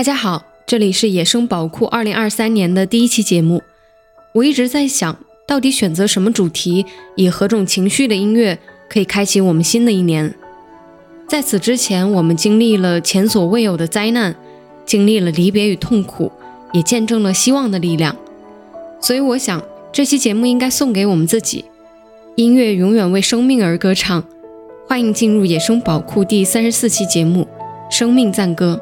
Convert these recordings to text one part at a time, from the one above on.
大家好，这里是野生宝库二零二三年的第一期节目。我一直在想，到底选择什么主题，以何种情绪的音乐，可以开启我们新的一年。在此之前，我们经历了前所未有的灾难，经历了离别与痛苦，也见证了希望的力量。所以，我想这期节目应该送给我们自己。音乐永远为生命而歌唱。欢迎进入野生宝库第三十四期节目《生命赞歌》。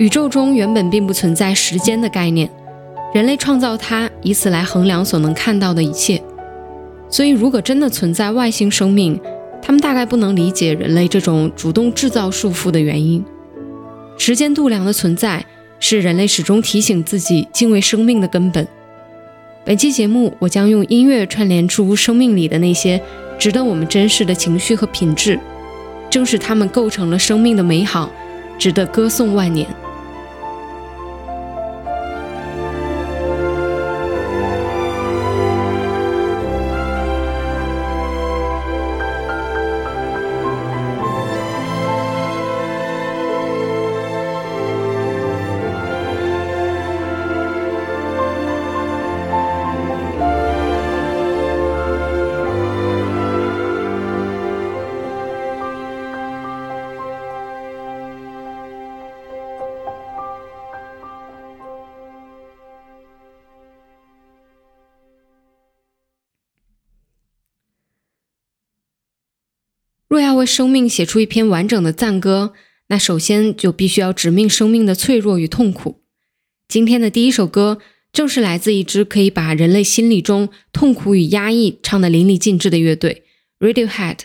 宇宙中原本并不存在时间的概念，人类创造它，以此来衡量所能看到的一切。所以，如果真的存在外星生命，他们大概不能理解人类这种主动制造束缚的原因。时间度量的存在，是人类始终提醒自己敬畏生命的根本。本期节目，我将用音乐串联出生命里的那些值得我们珍视的情绪和品质，正是它们构成了生命的美好，值得歌颂万年。生命写出一篇完整的赞歌，那首先就必须要直面生命的脆弱与痛苦。今天的第一首歌，正是来自一支可以把人类心理中痛苦与压抑唱得淋漓尽致的乐队 ——Radiohead。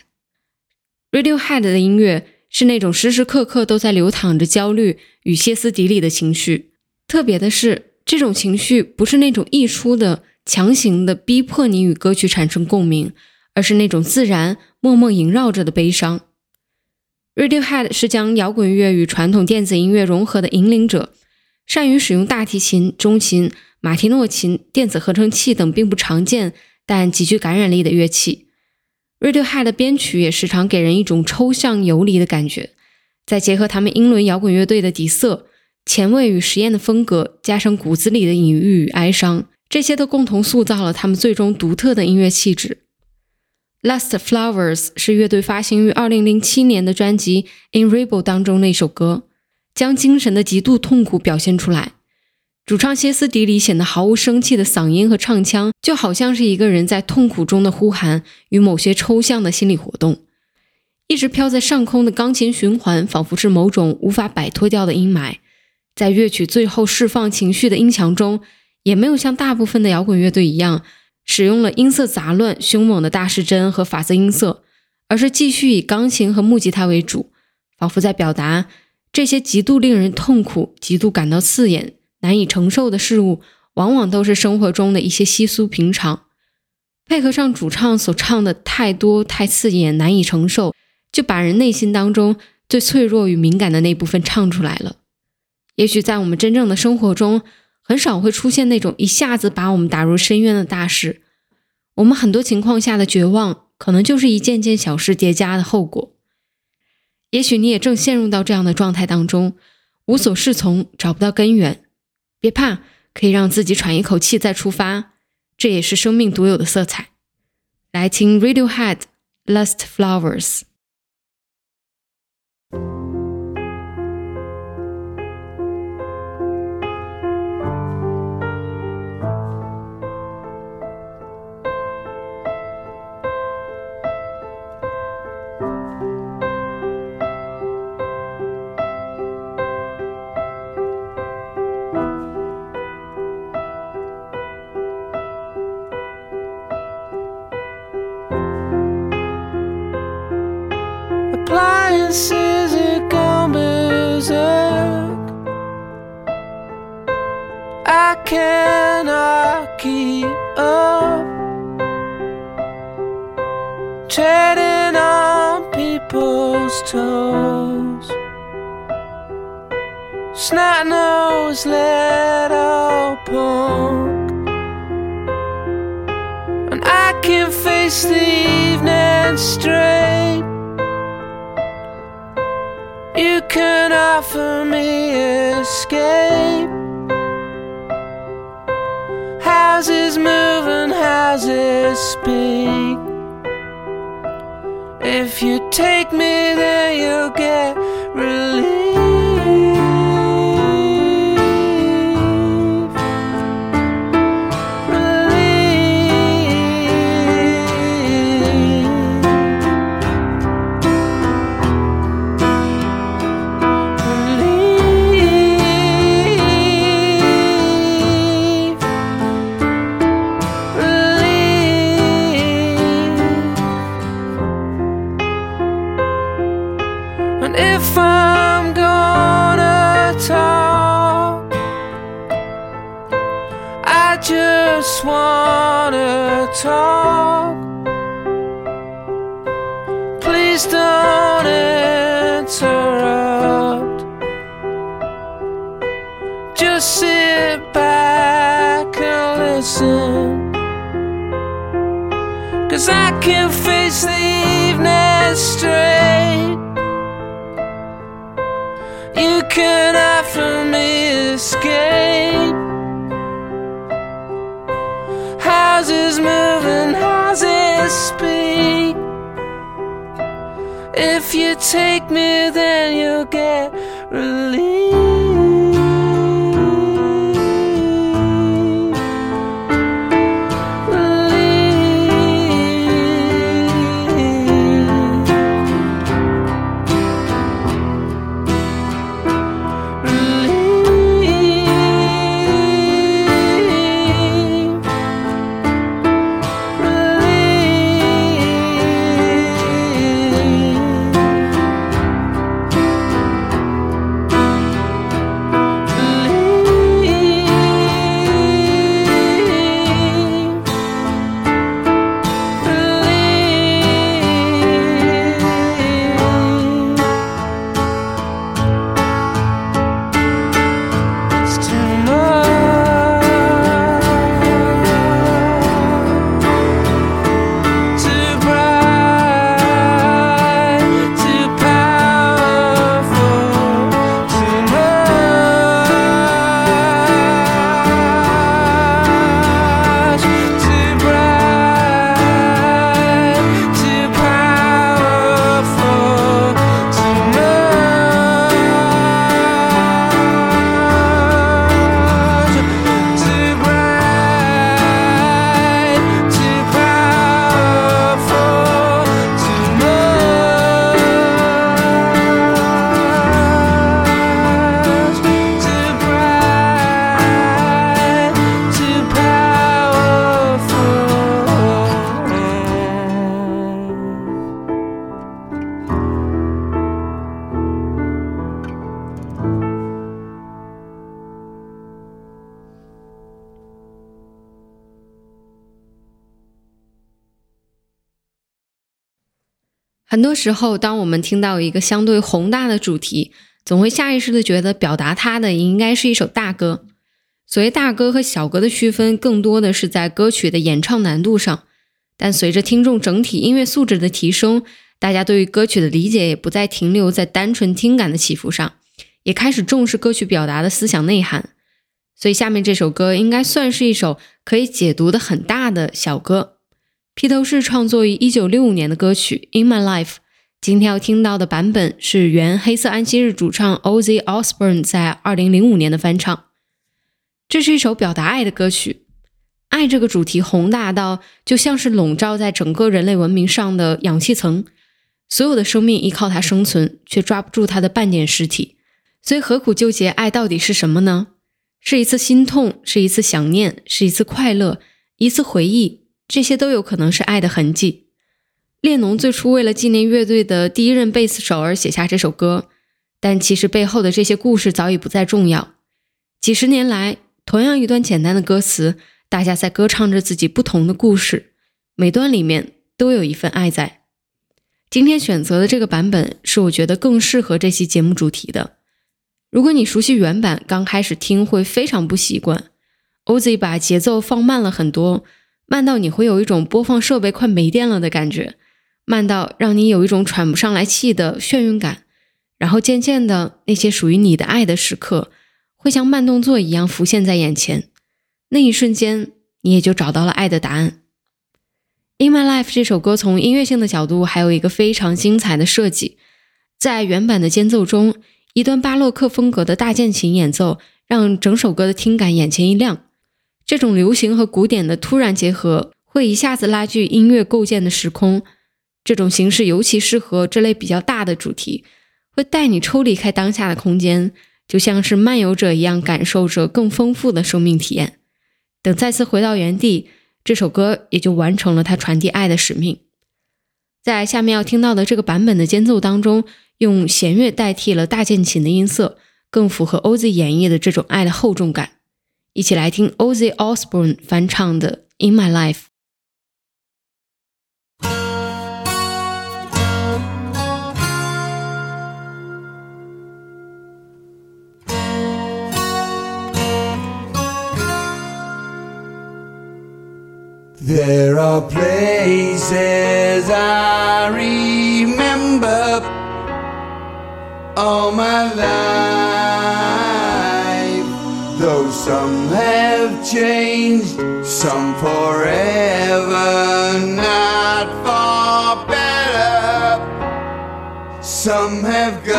Radiohead 的音乐是那种时时刻刻都在流淌着焦虑与歇斯底里的情绪。特别的是，这种情绪不是那种溢出的、强行的逼迫你与歌曲产生共鸣。而是那种自然、默默萦绕着的悲伤。Radiohead 是将摇滚乐与传统电子音乐融合的引领者，善于使用大提琴、中琴、马提诺琴、电子合成器等并不常见但极具感染力的乐器。Radiohead 的编曲也时常给人一种抽象游离的感觉，再结合他们英伦摇滚乐队的底色、前卫与实验的风格，加上骨子里的隐喻与哀伤，这些都共同塑造了他们最终独特的音乐气质。Last Flowers 是乐队发行于2007年的专辑《In Rebel》当中那首歌，将精神的极度痛苦表现出来。主唱歇斯底里显得毫无生气的嗓音和唱腔，就好像是一个人在痛苦中的呼喊与某些抽象的心理活动。一直飘在上空的钢琴循环，仿佛是某种无法摆脱掉的阴霾。在乐曲最后释放情绪的音墙中，也没有像大部分的摇滚乐队一样。使用了音色杂乱、凶猛的大失真和法则音色，而是继续以钢琴和木吉他为主，仿佛在表达这些极度令人痛苦、极度感到刺眼、难以承受的事物，往往都是生活中的一些稀疏平常。配合上主唱所唱的太多、太刺眼、难以承受，就把人内心当中最脆弱与敏感的那部分唱出来了。也许在我们真正的生活中，很少会出现那种一下子把我们打入深渊的大事。我们很多情况下的绝望，可能就是一件件小事叠加的后果。也许你也正陷入到这样的状态当中，无所适从，找不到根源。别怕，可以让自己喘一口气再出发，这也是生命独有的色彩。来听 Radiohead《Last Flowers》。I keep up, treading on people's toes. snot nose little punk. And I can face the evening straight. You can offer me escape. Houses move and houses speak. If you take me there, you'll get take me, then you'll get relief. 很多时候，当我们听到一个相对宏大的主题，总会下意识的觉得表达它的应该是一首大歌。所谓大歌和小歌的区分，更多的是在歌曲的演唱难度上。但随着听众整体音乐素质的提升，大家对于歌曲的理解也不再停留在单纯听感的起伏上，也开始重视歌曲表达的思想内涵。所以下面这首歌应该算是一首可以解读的很大的小歌。披头士创作于一九六五年的歌曲《In My Life》，今天要听到的版本是原黑色安息日主唱 Ozzy Osbourne 在二零零五年的翻唱。这是一首表达爱的歌曲，爱这个主题宏大到就像是笼罩在整个人类文明上的氧气层，所有的生命依靠它生存，却抓不住它的半点实体。所以何苦纠结爱到底是什么呢？是一次心痛，是一次想念，是一次快乐，一次回忆，这些都有可能是爱的痕迹。列侬最初为了纪念乐队的第一任贝斯手而写下这首歌，但其实背后的这些故事早已不再重要。几十年来，同样一段简单的歌词，大家在歌唱着自己不同的故事，每段里面都有一份爱在。今天选择的这个版本是我觉得更适合这期节目主题的。如果你熟悉原版，刚开始听会非常不习惯。Ozzy 把节奏放慢了很多，慢到你会有一种播放设备快没电了的感觉，慢到让你有一种喘不上来气的眩晕感。然后渐渐的，那些属于你的爱的时刻，会像慢动作一样浮现在眼前。那一瞬间，你也就找到了爱的答案。《In My Life》这首歌从音乐性的角度，还有一个非常精彩的设计，在原版的间奏中。一段巴洛克风格的大键琴演奏，让整首歌的听感眼前一亮。这种流行和古典的突然结合，会一下子拉锯音乐构建的时空。这种形式尤其适合这类比较大的主题，会带你抽离开当下的空间，就像是漫游者一样，感受着更丰富的生命体验。等再次回到原地，这首歌也就完成了它传递爱的使命。在下面要听到的这个版本的间奏当中。用弦乐代替了大键琴的音色，更符合 OZ 演绎的这种爱的厚重感。一起来听 Ozzy Osbourne 翻唱的《In My Life》。There are places I remember all my life. Some have changed, some forever, not for better. Some have gone,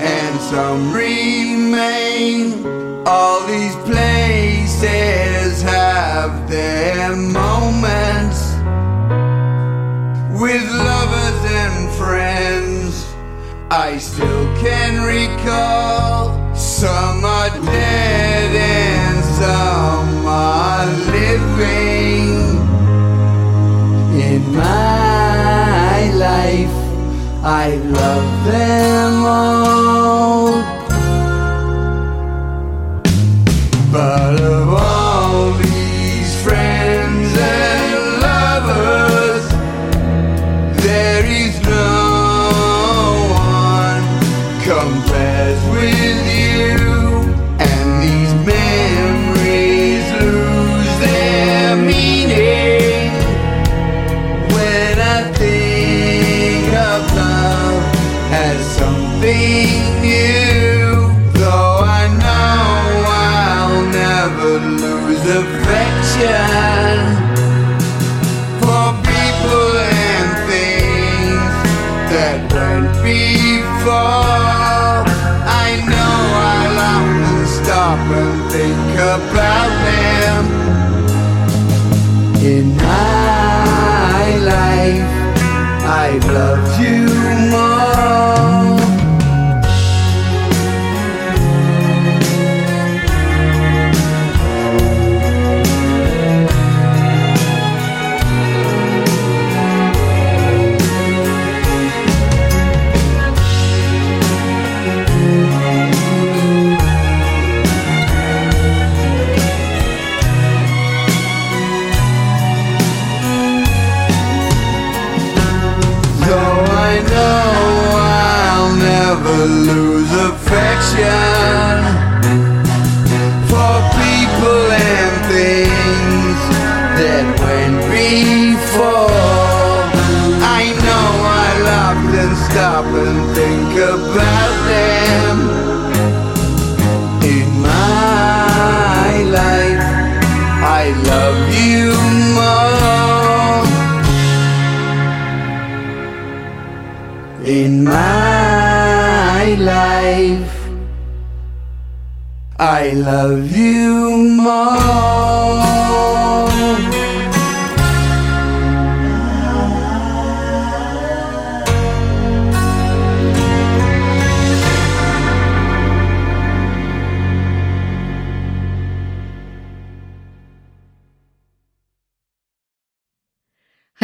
and some remain. All these places have their moments with lovers and friends. I still can recall some are dead and some are living. In my life, I love them all. But of all these friends and lovers, there is no one compares with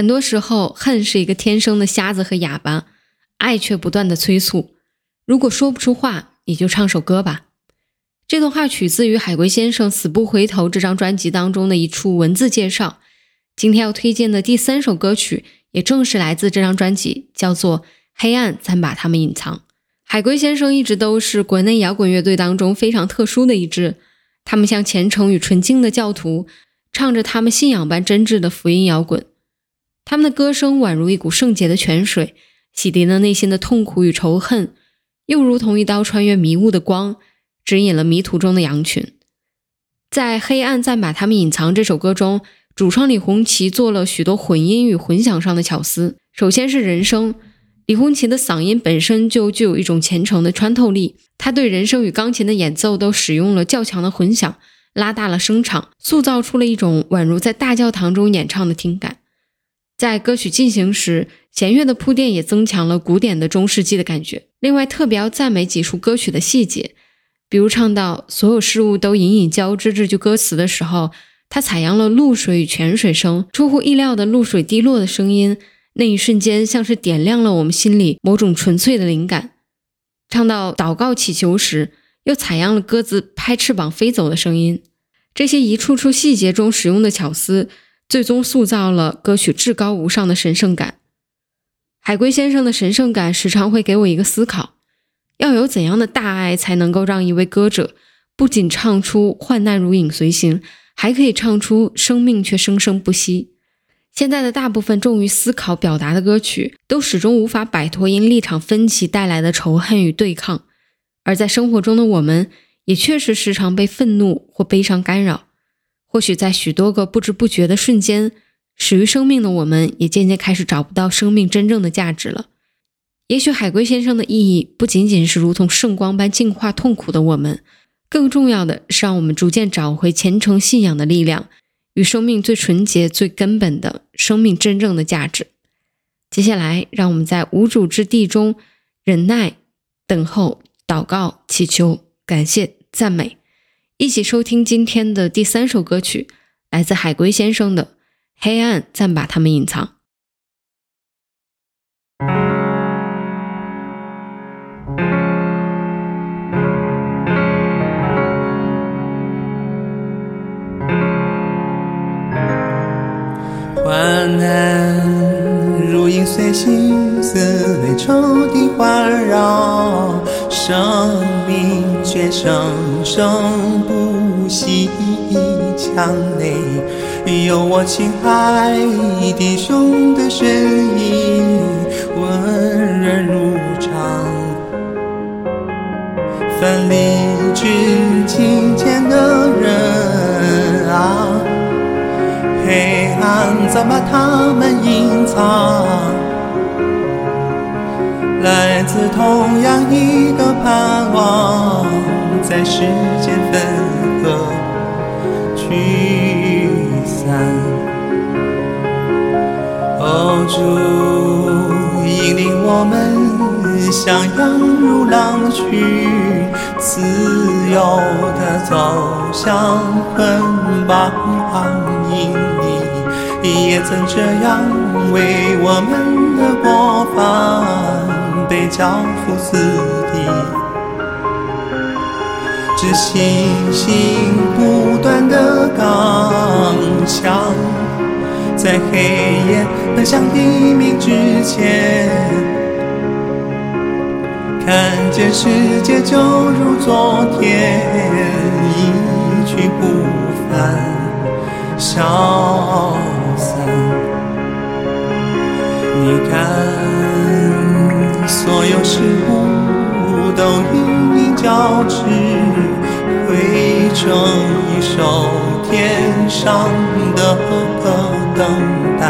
很多时候，恨是一个天生的瞎子和哑巴，爱却不断的催促。如果说不出话，你就唱首歌吧。这段话取自于海龟先生《死不回头》这张专辑当中的一处文字介绍。今天要推荐的第三首歌曲，也正是来自这张专辑，叫做《黑暗暂把它们隐藏》。海龟先生一直都是国内摇滚乐队当中非常特殊的一支，他们像虔诚与纯净的教徒，唱着他们信仰般真挚的福音摇滚。他们的歌声宛如一股圣洁的泉水，洗涤了内心的痛苦与仇恨，又如同一道穿越迷雾的光，指引了迷途中的羊群。在《黑暗暂把他们隐藏》这首歌中，主唱李红旗做了许多混音与混响上的巧思。首先是人声。李红旗的嗓音本身就具有一种虔诚的穿透力，他对人声与钢琴的演奏都使用了较强的混响，拉大了声场，塑造出了一种宛如在大教堂中演唱的听感。在歌曲进行时，弦乐的铺垫也增强了古典的中世纪的感觉。另外，特别要赞美几处歌曲的细节，比如唱到所有事物都隐隐交织这句歌词的时候，他采样了露水与泉水声，出乎意料的露水滴落的声音。那一瞬间，像是点亮了我们心里某种纯粹的灵感。唱到祷告祈求时，又采样了鸽子拍翅膀飞走的声音。这些一处处细节中使用的巧思，最终塑造了歌曲至高无上的神圣感。海龟先生的神圣感时常会给我一个思考：要有怎样的大爱，才能够让一位歌者不仅唱出“患难如影随形”，还可以唱出“生命却生生不息”？现在的大部分重于思考表达的歌曲，都始终无法摆脱因立场分歧带来的仇恨与对抗。而在生活中的我们，也确实时常被愤怒或悲伤干扰。或许在许多个不知不觉的瞬间，始于生命的我们，也渐渐开始找不到生命真正的价值了。也许海龟先生的意义，不仅仅是如同圣光般净化痛苦的我们，更重要的是让我们逐渐找回虔诚信仰的力量。与生命最纯洁、最根本的生命真正的价值。接下来，让我们在无主之地中忍耐、等候、祷告、祈求、感谢、赞美，一起收听今天的第三首歌曲，来自海龟先生的《黑暗暂把他们隐藏》。患难如影随形，似泪抽地环绕，生命却生生不息。墙内有我亲爱弟兄的身影，温润如常，奋力去今天的人啊。黑暗怎么他们隐藏？来自同样一个盼望，在时间分合聚散。哦，主引领我们，向阳如狼去，自由地走向捆绑营。你也曾这样为我们的国防交付死地，只信心不断的刚强，在黑夜奔向黎明之前，看见世界就如昨天，一去不返。消散。你看，所有事物都隐隐交织，汇成一首天上的歌，等待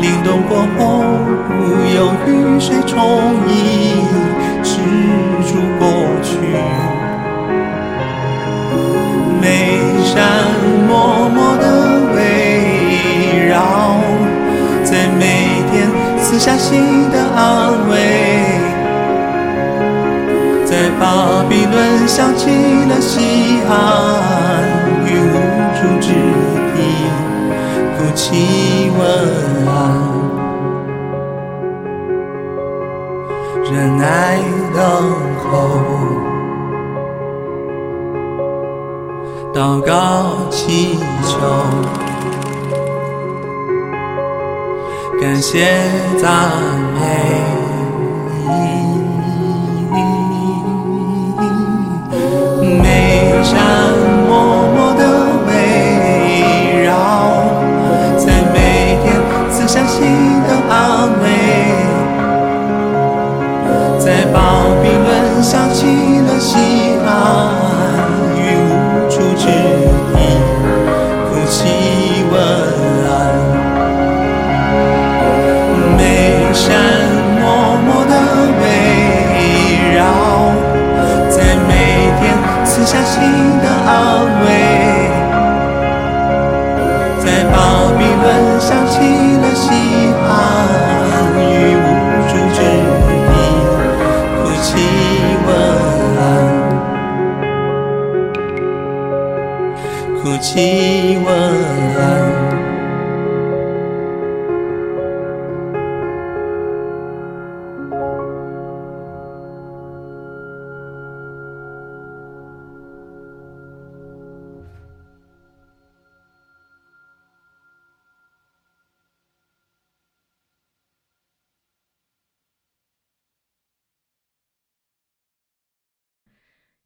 凛冬过后，有雨水冲溢，止住过去。每山默默的围绕，在每天撕下心的安慰，巴比伦想起了西安与无助之地，哭泣问安，忍耐等候。祷告祈求，感谢赞美。眉下心的安慰，在巴比伦响起了西安与无助之地，哭泣问安，哭泣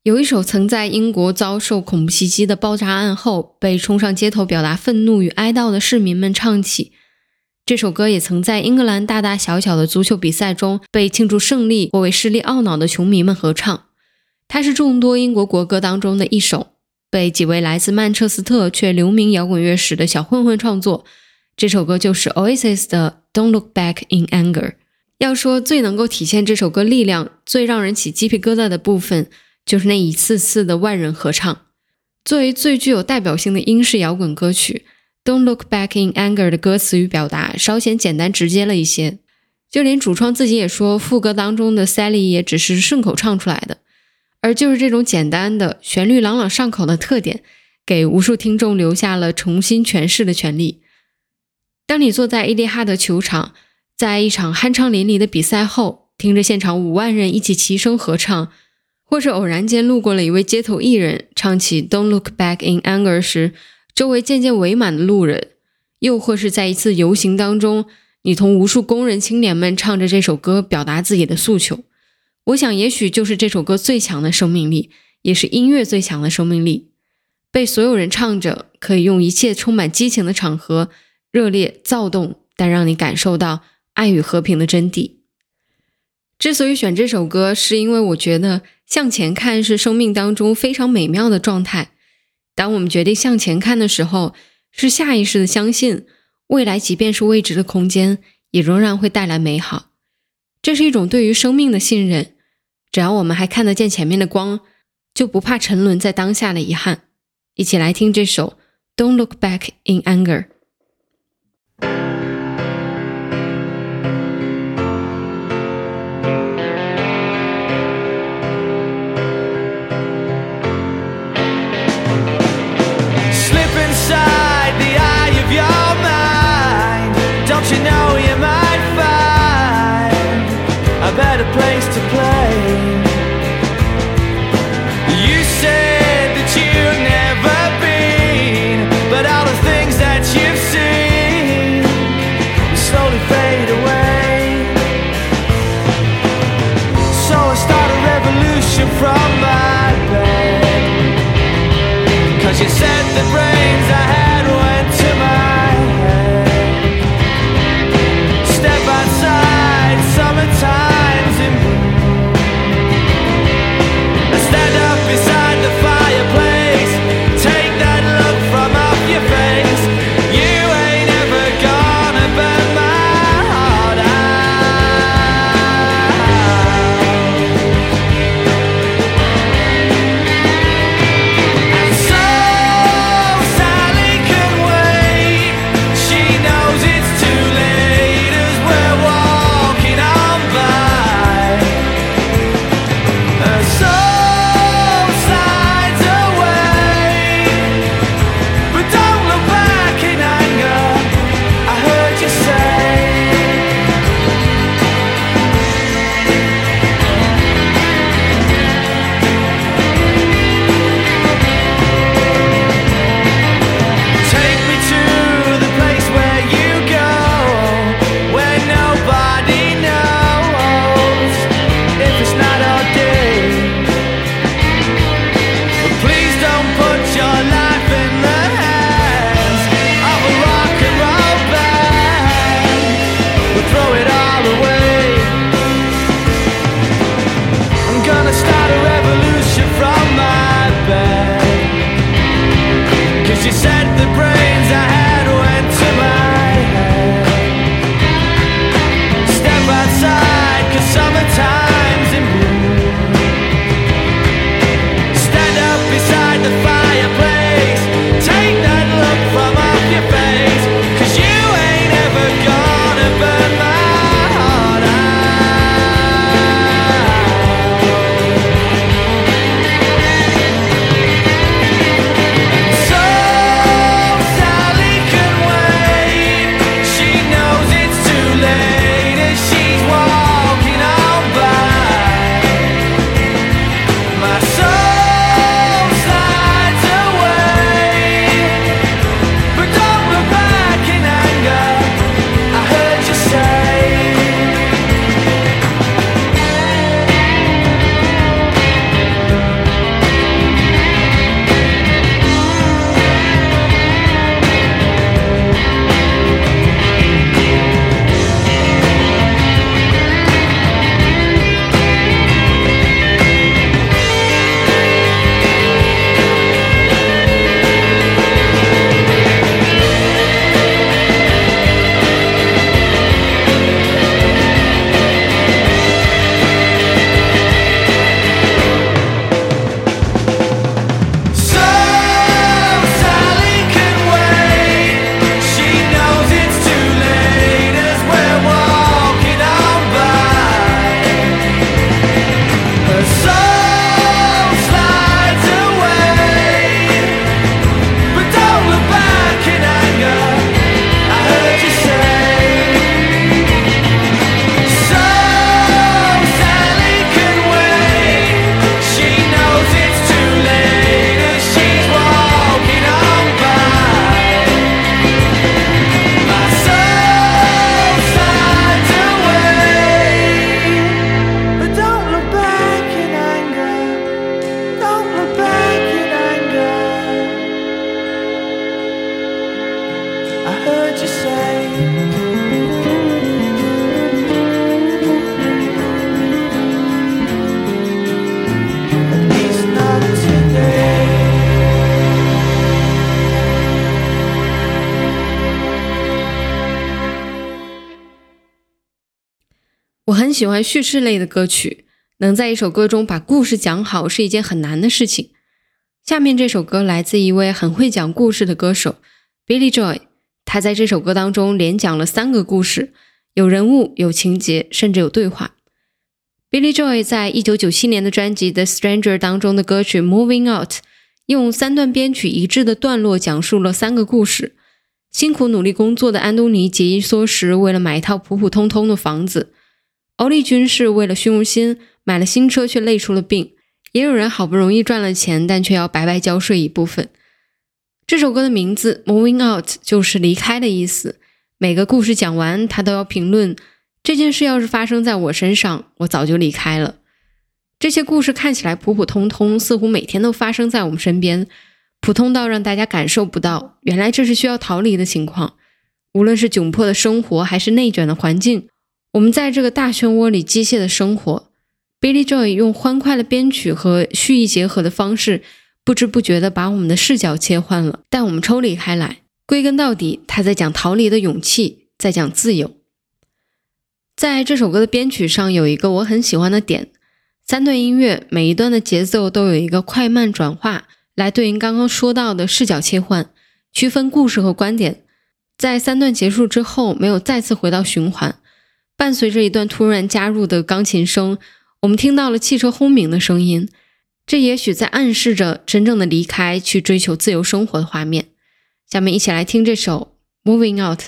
有一首曾在英国遭受恐怖袭击的爆炸案后被冲上街头表达愤怒与哀悼的市民们唱起。这首歌也曾在英格兰大大小小的足球比赛中被庆祝胜利或为失利懊恼的球迷们合唱。它是众多英国国歌当中的一首，被几位来自曼彻斯特却留名摇滚乐史的小混混创作。这首歌就是 Oasis 的《Don't Look Back in Anger》。要说最能够体现这首歌力量、最让人起鸡皮疙瘩的部分，就是那一次次的万人合唱。作为最具有代表性的英式摇滚歌曲，《Don't Look Back in Anger》的歌词与表达稍显简单直接了一些，就连主创自己也说，副歌当中的 Sally 也只是顺口唱出来的。而就是这种简单的旋律朗朗上口的特点，给无数听众留下了重新诠释的权利。当你坐在伊蒂哈德球场，在一场酣畅淋漓的比赛后，听着现场五万人一起齐声合唱，或是偶然间路过了一位街头艺人唱起《Don't Look Back in Anger》时，周围渐渐围满了路人；又或是在一次游行当中，你同无数工人青年们唱着这首歌，表达自己的诉求。我想，也许就是这首歌最强的生命力，也是音乐最强的生命力。被所有人唱着，可以用一切充满激情的场合，热烈躁动，但让你感受到爱与和平的真谛。之所以选这首歌，是因为我觉得向前看是生命当中非常美妙的状态。当我们决定向前看的时候，是下意识的相信未来，即便是未知的空间，也仍然会带来美好。这是一种对于生命的信任。只要我们还看得见前面的光，就不怕沉沦在当下的遗憾。一起来听这首《Don't Look Back in Anger》。喜欢叙事类的歌曲，能在一首歌中把故事讲好是一件很难的事情。下面这首歌来自一位很会讲故事的歌手 Billy Joy，他在这首歌当中连讲了三个故事，有人物、有情节，甚至有对话。Billy Joy 在一九九七年的专辑《The Stranger》当中的歌曲《Moving Out》，用三段编曲一致的段落讲述了三个故事。辛苦努力工作的安东尼节衣缩食，为了买一套普普通通的房子；欧丽君是为了虚荣心买了新车，却累出了病；也有人好不容易赚了钱，但却要白白交税一部分。这首歌的名字《Moving Out》就是离开的意思。每个故事讲完，他都要评论这件事要是发生在我身上，我早就离开了。这些故事看起来普普通通，似乎每天都发生在我们身边，普通到让大家感受不到，原来这是需要逃离的情况。无论是窘迫的生活，还是内卷的环境，我们在这个大漩涡里机械的生活。Billy Joy 用欢快的编曲和蓄意结合的方式，不知不觉地把我们的视角切换了，带我们抽离开来。归根到底，他在讲逃离的勇气，在讲自由。在这首歌的编曲上有一个我很喜欢的点，三段音乐每一段的节奏都有一个快慢转化，来对应刚刚说到的视角切换，区分故事和观点。在三段结束之后，没有再次回到循环，伴随着一段突然加入的钢琴声，我们听到了汽车轰鸣的声音，这也许在暗示着真正的离开，去追求自由生活的画面。下面一起来听这首《Moving Out》。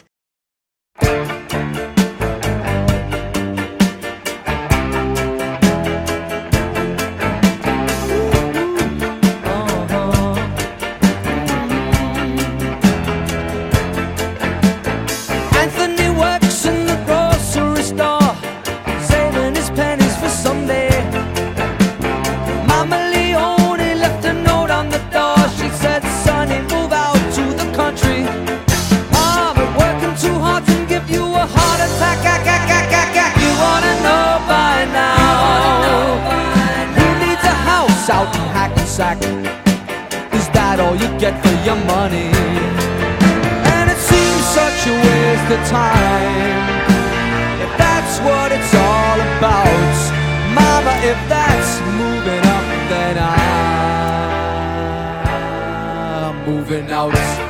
Sack. Is that all you get for your money? And it seems such a waste of time. If that's what it's all about, Mama, if that's moving up, then I'm moving out.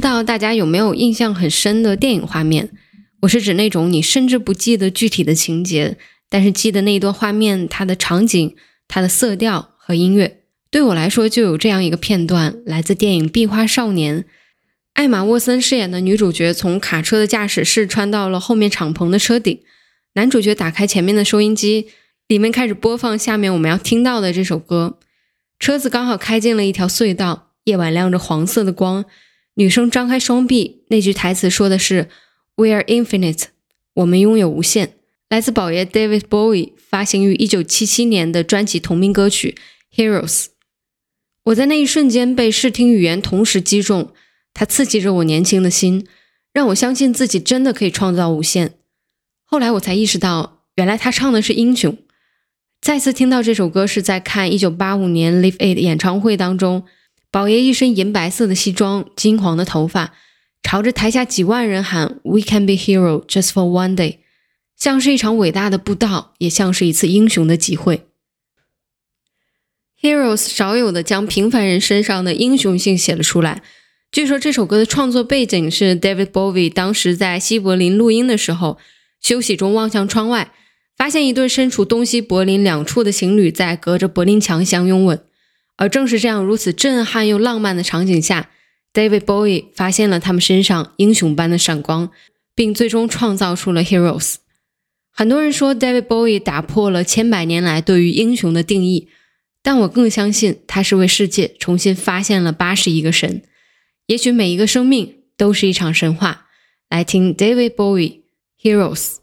不知道大家有没有印象很深的电影画面？我是指那种你甚至不记得具体的情节，但是记得那一段画面它的场景、它的色调和音乐。对我来说，就有这样一个片段，来自电影《壁花少年》。艾玛沃森饰演的女主角从卡车的驾驶室穿到了后面敞篷的车顶，男主角打开前面的收音机，里面开始播放下面我们要听到的这首歌。车子刚好开进了一条隧道，夜晚亮着黄色的光。女生张开双臂，那句台词说的是 “We are infinite”，我们拥有无限。来自宝爷 David Bowie 发行于1977年的专辑同名歌曲《Heroes》。我在那一瞬间被视听语言同时击中，它刺激着我年轻的心，让我相信自己真的可以创造无限。后来我才意识到，原来他唱的是英雄。再次听到这首歌是在看1985年 Live Aid 演唱会当中。宝爷一身银白色的西装，金黄的头发，朝着台下几万人喊 “We can be hero just for one day”，像是一场伟大的布道，也像是一次英雄的集会。Heroes 少有的将平凡人身上的英雄性写了出来。据说这首歌的创作背景是 David Bowie 当时在西柏林录音的时候，休息中望向窗外，发现一对身处东西柏林两处的情侣在隔着柏林墙相拥吻。而正是这样如此震撼又浪漫的场景下，David Bowie 发现了他们身上英雄般的闪光，并最终创造出了 Heroes。很多人说 David Bowie 打破了千百年来对于英雄的定义，但我更相信他是为世界重新发现了八十一个神。也许每一个生命都是一场神话。来听 David Bowie Heroes。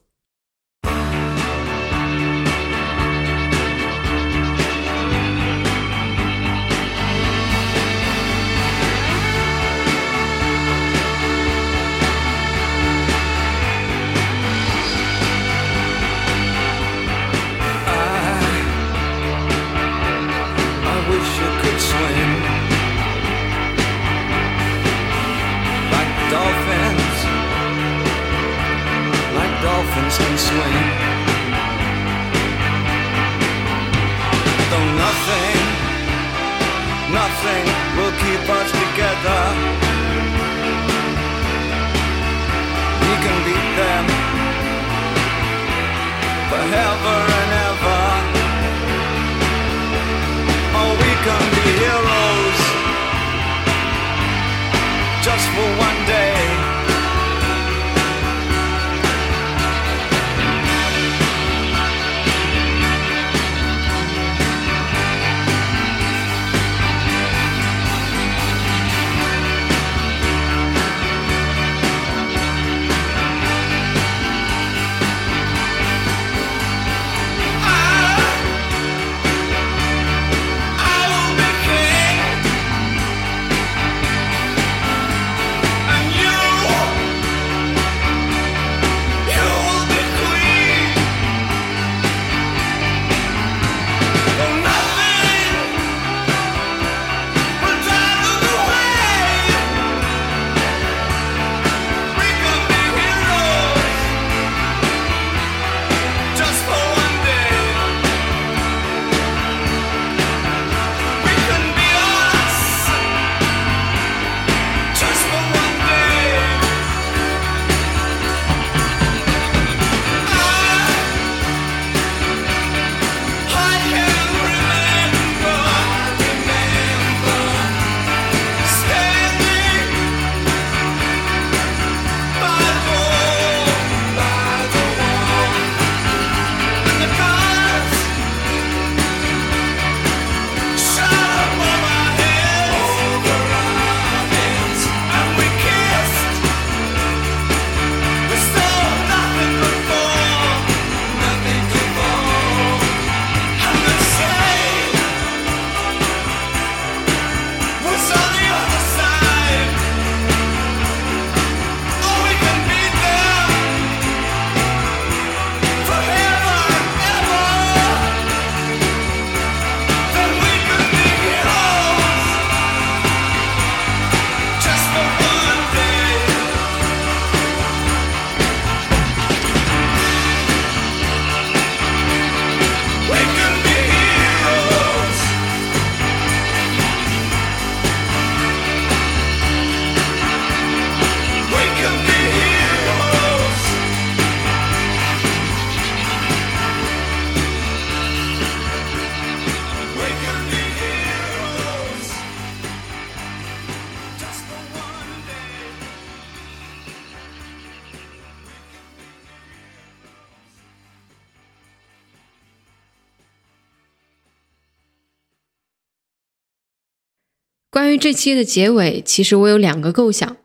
关于这期的结尾，其实我有两个构想，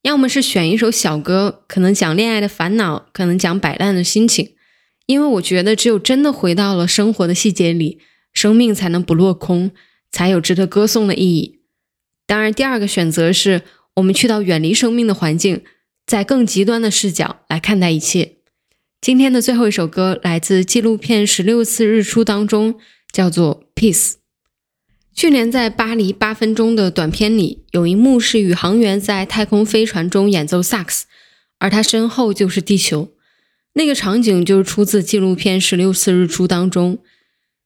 要么是选一首小歌，可能讲恋爱的烦恼，可能讲摆烂的心情，因为我觉得只有真的回到了生活的细节里，生命才能不落空，才有值得歌颂的意义。当然，第二个选择是我们去到远离生命的环境，在更极端的视角来看待一切。今天的最后一首歌来自纪录片《十六次日出》当中，叫做《Peace》。去年在巴黎八分钟的短片里，有一幕是宇航员在太空飞船中演奏萨克斯，而他身后就是地球。那个场景就是出自纪录片《十六次日出》当中。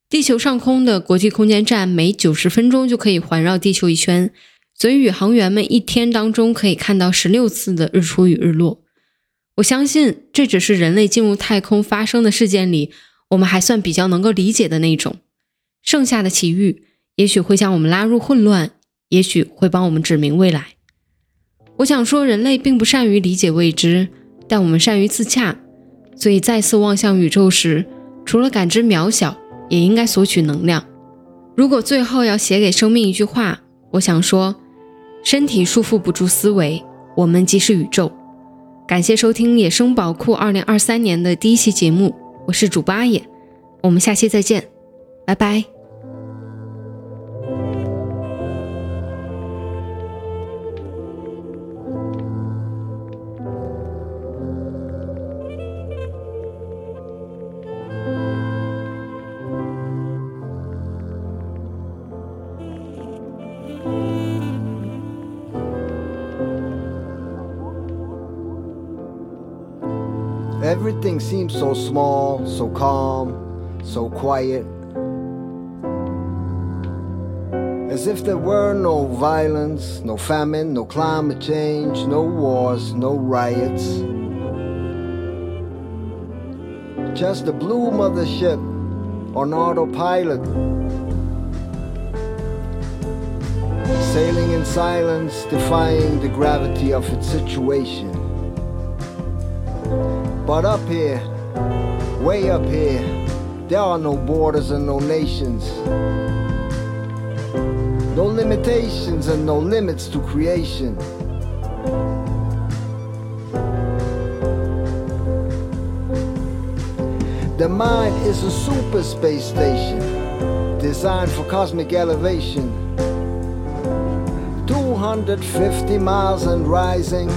地球上空的国际空间站每九十分钟就可以环绕地球一圈，所以宇航员们一天当中可以看到十六次的日出与日落。我相信这只是人类进入太空发生的事件里，我们还算比较能够理解的那种。剩下的奇遇，也许会将我们拉入混乱，也许会帮我们指明未来。我想说，人类并不善于理解未知，但我们善于自洽。所以再次望向宇宙时，除了感知渺小，也应该索取能量。如果最后要写给生命一句话，我想说：身体束缚不住思维，我们即是宇宙。感谢收听《野生宝库》二零二三年的第一期节目，我是主八野，我们下期再见，拜拜。So small, so calm, so quiet. As if there were no violence, no famine, no climate change, no wars, no riots. Just the blue mothership on autopilot. Sailing in silence, defying the gravity of its situation. But up here, way up here, there are no borders and no nations. No limitations and no limits to creation. The mind is a super space station designed for cosmic elevation. 250 miles and rising,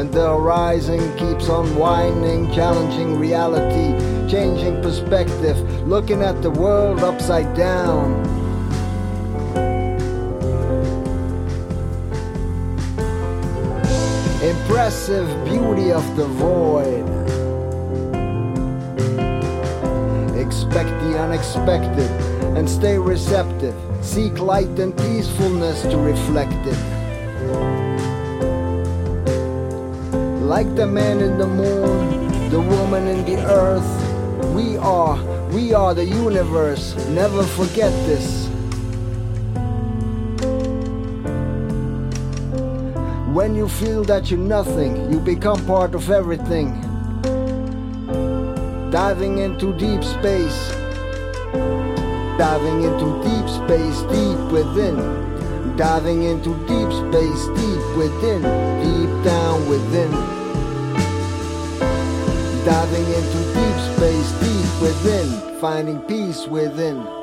and the horizon keeps on winding, challenging reality, changing perspective, looking at the world upside down. Impressive beauty of the void. Expect the unexpected and stay receptive. Seek light and peacefulness to reflect it. Like the man in the moon, the woman in the earth, we are, we are the universe. Never forget this. When you feel that you're nothing, you become part of everything. Diving into deep space. Diving into deep space, deep within. Diving into deep space, deep within. Deep down within. Diving into deep space, deep within. Finding peace within.